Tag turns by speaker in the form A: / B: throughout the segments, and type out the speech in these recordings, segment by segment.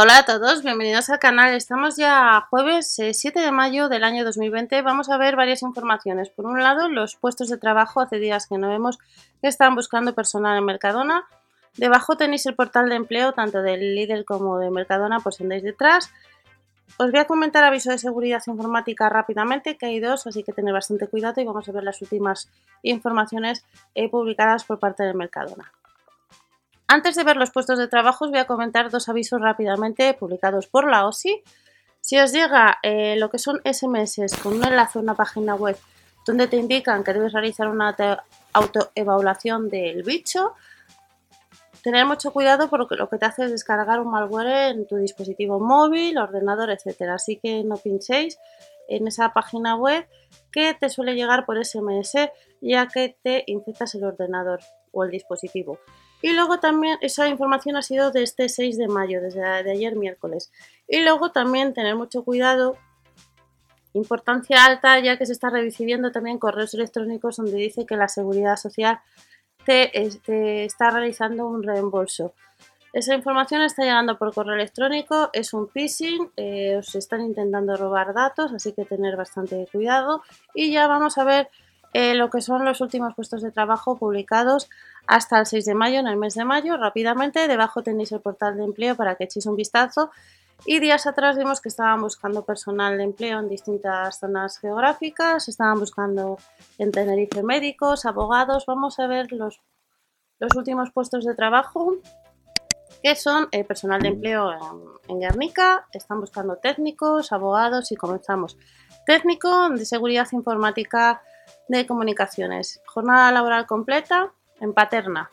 A: Hola a todos, bienvenidos al canal. Estamos ya jueves 7 eh, de mayo del año 2020. Vamos a ver varias informaciones. Por un lado, los puestos de trabajo. Hace días que no vemos que están buscando personal en Mercadona. Debajo tenéis el portal de empleo tanto del Lidl como de Mercadona, pues andáis detrás. Os voy a comentar aviso de seguridad informática rápidamente, que hay dos, así que tener bastante cuidado y vamos a ver las últimas informaciones eh, publicadas por parte de Mercadona. Antes de ver los puestos de trabajo os voy a comentar dos avisos rápidamente publicados por la OSI. Si os llega eh, lo que son SMS con un enlace a una página web donde te indican que debes realizar una autoevaluación del bicho, tener mucho cuidado porque lo que te hace es descargar un malware en tu dispositivo móvil, ordenador, etc. Así que no pinchéis en esa página web que te suele llegar por SMS ya que te infectas el ordenador o el dispositivo. Y luego también esa información ha sido de este 6 de mayo, desde de ayer miércoles. Y luego también tener mucho cuidado, importancia alta, ya que se está recibiendo también correos electrónicos donde dice que la seguridad social te, está realizando un reembolso. Esa información está llegando por correo electrónico, es un phishing, eh, os están intentando robar datos, así que tener bastante cuidado. Y ya vamos a ver eh, lo que son los últimos puestos de trabajo publicados hasta el 6 de mayo, en el mes de mayo. Rápidamente, debajo tenéis el portal de empleo para que echéis un vistazo. Y días atrás vimos que estaban buscando personal de empleo en distintas zonas geográficas, estaban buscando en Tenerife médicos, abogados. Vamos a ver los, los últimos puestos de trabajo que son eh, personal de empleo en, en, Guernica, están buscando técnicos, abogados y comenzamos. Técnico de seguridad informática de comunicaciones, jornada laboral completa, en Paterna.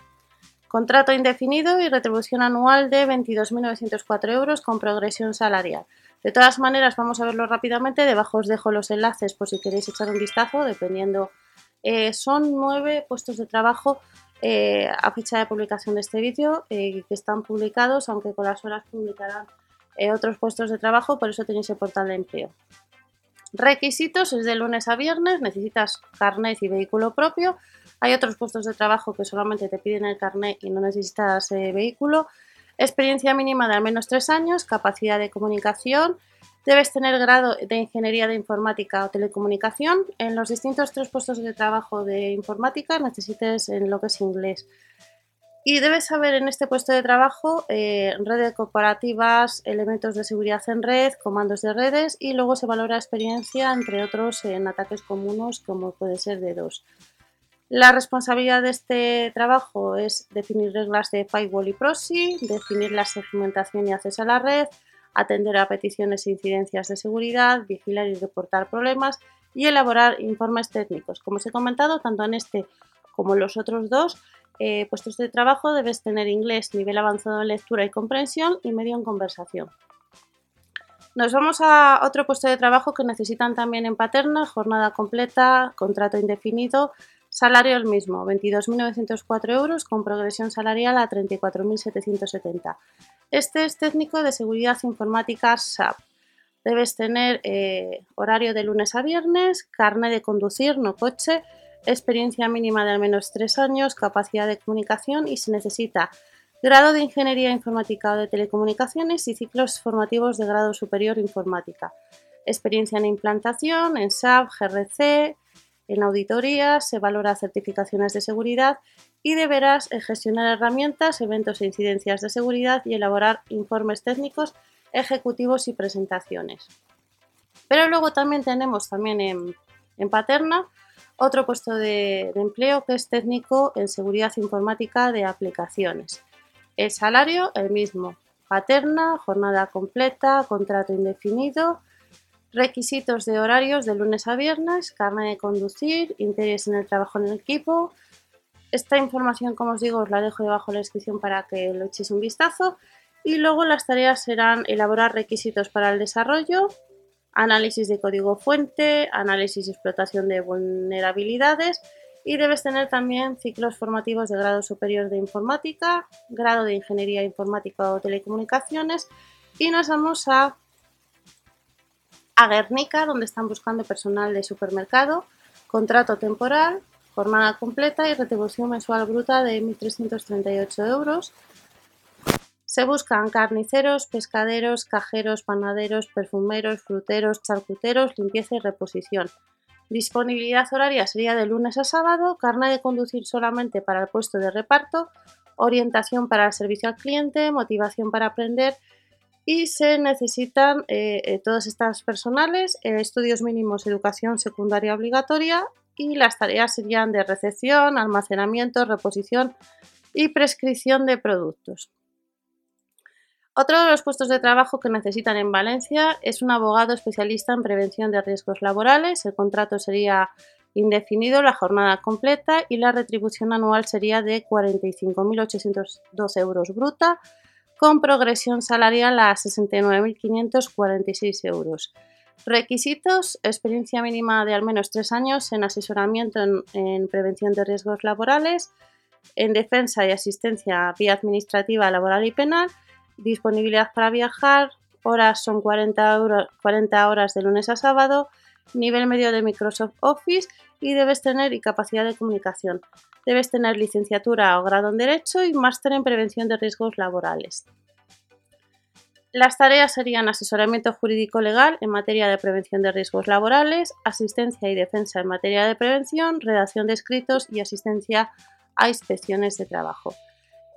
A: Contrato indefinido y retribución anual de 22.904 euros con progresión salarial. De todas maneras, vamos a verlo rápidamente. Debajo os dejo los enlaces por si queréis echar un vistazo, dependiendo. Eh, son nueve puestos de trabajo eh, a fecha de publicación de este vídeo eh, que están publicados, aunque con las horas publicarán otros puestos de trabajo, por eso tenéis el portal de empleo. Requisitos es de lunes a viernes, necesitas carnet y vehículo propio. Hay otros puestos de trabajo que solamente te piden el carnet y no necesitas eh, vehículo. Experiencia mínima de al menos tres años, capacidad de comunicación. Debes tener grado de ingeniería de informática o telecomunicación. En los distintos tres puestos de trabajo de informática necesites en lo que es inglés. Y debes saber en este puesto de trabajo eh, redes corporativas, elementos de seguridad en red, comandos de redes y luego se valora experiencia, entre otros, en ataques comunes como puede ser de dos. La responsabilidad de este trabajo es definir reglas de firewall y proxy, definir la segmentación y acceso a la red, atender a peticiones e incidencias de seguridad, vigilar y reportar problemas y elaborar informes técnicos. Como os he comentado, tanto en este como en los otros dos, eh, puestos de trabajo debes tener inglés, nivel avanzado en lectura y comprensión y medio en conversación. Nos vamos a otro puesto de trabajo que necesitan también en Paterna, jornada completa, contrato indefinido, salario el mismo, 22.904 euros con progresión salarial a 34.770. Este es técnico de seguridad informática SAP. Debes tener eh, horario de lunes a viernes, carne de conducir, no coche, experiencia mínima de al menos tres años, capacidad de comunicación y se necesita grado de Ingeniería Informática o de Telecomunicaciones y ciclos formativos de grado superior informática. Experiencia en implantación, en SAP, GRC, en auditorías, se valora certificaciones de seguridad y deberás gestionar herramientas, eventos e incidencias de seguridad y elaborar informes técnicos, ejecutivos y presentaciones. Pero luego también tenemos también en, en Paterna otro puesto de, empleo que es técnico en seguridad informática de aplicaciones. El salario, el mismo. Paterna, jornada completa, contrato indefinido, requisitos de horarios de lunes a viernes, carne de conducir, interés en el trabajo en el equipo. Esta información, como os digo, os la dejo debajo de la descripción para que lo echéis un vistazo. Y luego las tareas serán elaborar requisitos para el desarrollo, análisis de código fuente, análisis y explotación de vulnerabilidades y debes tener también ciclos formativos de grado superior de informática, grado de ingeniería informática o telecomunicaciones y nos vamos a, a Guernica donde están buscando personal de supermercado, contrato temporal, jornada completa y retribución mensual bruta de 1.338 euros. Se buscan carniceros, pescaderos, cajeros, panaderos, perfumeros, fruteros, charcuteros, limpieza y reposición. Disponibilidad horaria sería de lunes a sábado, carne de conducir solamente para el puesto de reparto, orientación para el servicio al cliente, motivación para aprender y se necesitan eh, eh, todas estas personales, eh, estudios mínimos, educación secundaria obligatoria y las tareas serían de recepción, almacenamiento, reposición y prescripción de productos. Otro de los puestos de trabajo que necesitan en Valencia es un abogado especialista en prevención de riesgos laborales. El contrato sería indefinido, la jornada completa y la retribución anual sería de 45.802 euros bruta, con progresión salarial a 69.546 euros. Requisitos: experiencia mínima de al menos tres años en asesoramiento en, en prevención de riesgos laborales, en defensa y asistencia vía administrativa, laboral y penal Disponibilidad para viajar, horas son 40, 40 horas de lunes a sábado, nivel medio de Microsoft Office y debes tener y capacidad de comunicación. Debes tener licenciatura o grado en Derecho y máster en Prevención de Riesgos Laborales. Las tareas serían asesoramiento jurídico legal en materia de prevención de riesgos laborales, asistencia y defensa en materia de prevención, redacción de escritos y asistencia a inspecciones de trabajo.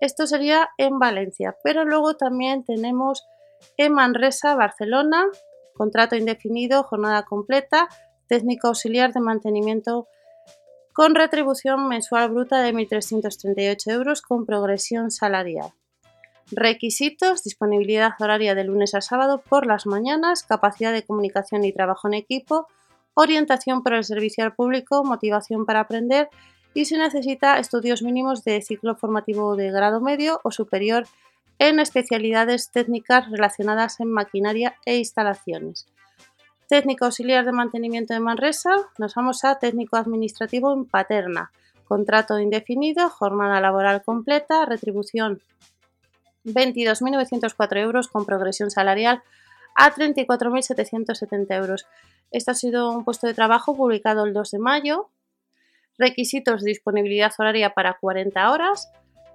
A: Esto sería en Valencia, pero luego también tenemos en Manresa, Barcelona, contrato indefinido, jornada completa, técnico auxiliar de mantenimiento con retribución mensual bruta de 1.338 euros con progresión salarial. Requisitos, disponibilidad horaria de lunes a sábado por las mañanas, capacidad de comunicación y trabajo en equipo, orientación por el servicio al público, motivación para aprender y se necesita estudios mínimos de ciclo formativo de grado medio o superior en especialidades técnicas relacionadas en maquinaria e instalaciones. Técnico auxiliar de mantenimiento de Manresa, nos vamos a técnico administrativo en Paterna, contrato indefinido, jornada laboral completa, retribución 22.904 euros con progresión salarial a 34.770 euros. Este ha sido un puesto de trabajo publicado el 2 de mayo Requisitos de disponibilidad horaria para 40 horas.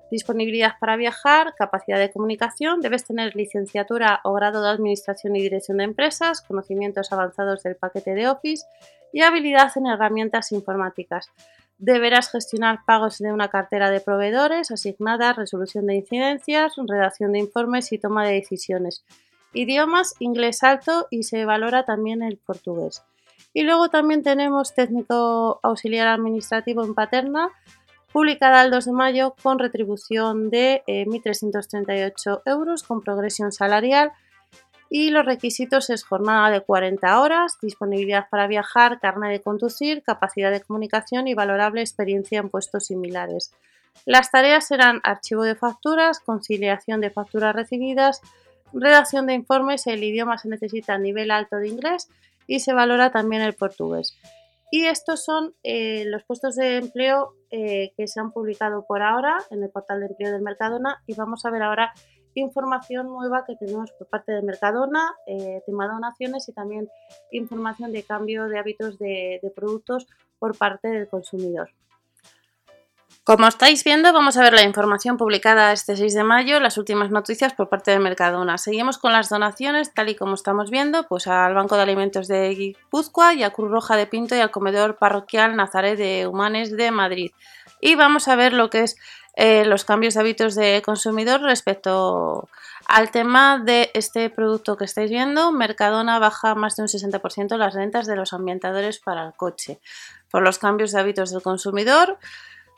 A: Disponibilidad para viajar, capacidad de comunicación, debes tener licenciatura o grado de administración y dirección de empresas, conocimientos avanzados del paquete de Office y habilidad en herramientas informáticas. Deberás gestionar pagos de una cartera de proveedores asignadas, resolución de incidencias, redacción de informes y toma de decisiones. Idiomas, inglés alto y se valora también el portugués. Y luego también tenemos técnico auxiliar administrativo en Paterna, publicada el 2 de mayo con retribución de 1.338 eh, euros con progresión salarial. Y los requisitos es jornada de 40 horas, disponibilidad para viajar, carne de conducir, capacidad de comunicación y valorable experiencia en puestos similares. Las tareas serán archivo de facturas, conciliación de facturas recibidas, redacción de informes, el idioma se necesita a nivel alto de inglés y se valora también el portugués. Y estos son eh, los puestos de empleo eh, que se han publicado por ahora en el portal de empleo del Mercadona y vamos a ver ahora información nueva que tenemos por parte de Mercadona, eh, tema donaciones y también información de cambio de hábitos de productos por parte del consumidor. Como estáis viendo, vamos a ver la información publicada este 6 de mayo, las últimas noticias por parte de Mercadona. Seguimos con las donaciones, tal y como estamos viendo, pues al Banco de Alimentos de Guipúzcoa y a Cruz Roja de Pinto y al Comedor Parroquial Nazaret de Humanes de Madrid. Y vamos a ver lo que es eh, los cambios de hábitos de consumidor respecto al tema de este producto que estáis viendo. Mercadona baja más de un 60% las rentas de los ambientadores para el coche por los cambios de hábitos del consumidor.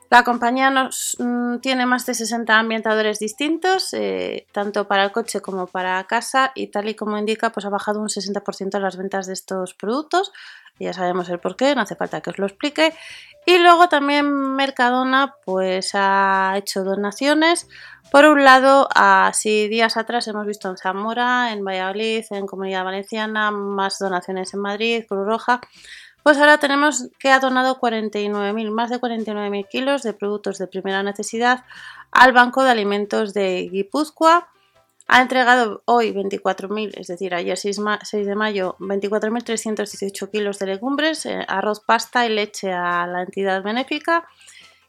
A: La compañía nos, mm, tiene más de 60 ambientadores distintos, eh, tanto para el coche como para casa, y tal y como indica, pues ha bajado un 60% las ventas de estos productos. Ya sabemos el porqué, no hace falta que os lo explique. Y luego también Mercadona pues ha hecho donaciones. Por un lado, así días atrás hemos visto en Zamora, en Valladolid, en Comunidad Valenciana, más donaciones en Madrid, Cruz Roja Pues ahora tenemos que ha donado 49.000, más de 49.000 kilos de productos de primera necesidad al Banco de Alimentos de Guipúzcoa. Ha entregado hoy 24.000, es decir, ayer 6, de mayo, 24.318 kilos de legumbres, eh, arroz, pasta y leche a la entidad benéfica.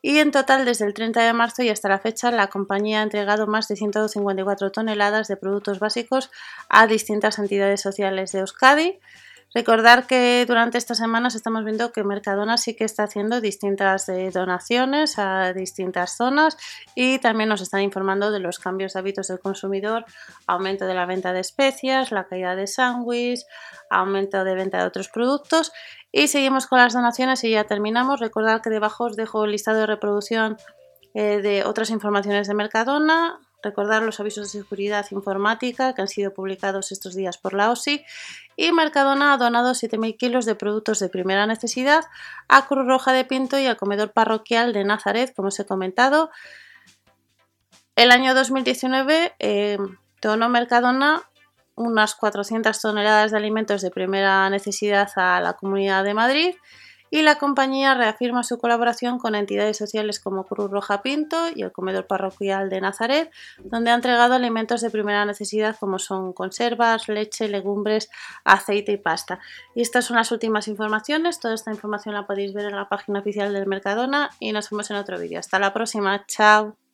A: Y en total, desde el 30 de marzo y hasta la fecha, la compañía ha entregado más de 154 toneladas de productos básicos a distintas entidades sociales de Euskadi. Recordar que durante estas semanas estamos viendo que Mercadona sí que está haciendo distintas eh, donaciones a distintas zonas y también nos están informando de los cambios de hábitos del consumidor, aumento de la venta de especias, la caída de sándwich, aumento de venta de otros productos y seguimos con las donaciones y ya terminamos. Recordar que debajo os dejo el listado de reproducción eh, de otras informaciones de Mercadona, recordar los avisos de seguridad informática que han sido publicados estos días por la OSI y Mercadona ha donado 7.000 kilos de productos de primera necesidad a Cruz Roja de Pinto y al comedor parroquial de Nazaret, como os he comentado. El año 2019 eh, donó Mercadona unas 400 toneladas de alimentos de primera necesidad a la Comunidad de Madrid y la compañía reafirma su colaboración con entidades sociales como Cruz Roja Pinto y el Comedor Parroquial de Nazaret, donde ha entregado alimentos de primera necesidad como son conservas, leche, legumbres, aceite y pasta. Y estas son las últimas informaciones. Toda esta información la podéis ver en la página oficial del Mercadona y nos vemos en otro vídeo. Hasta la próxima. Chao.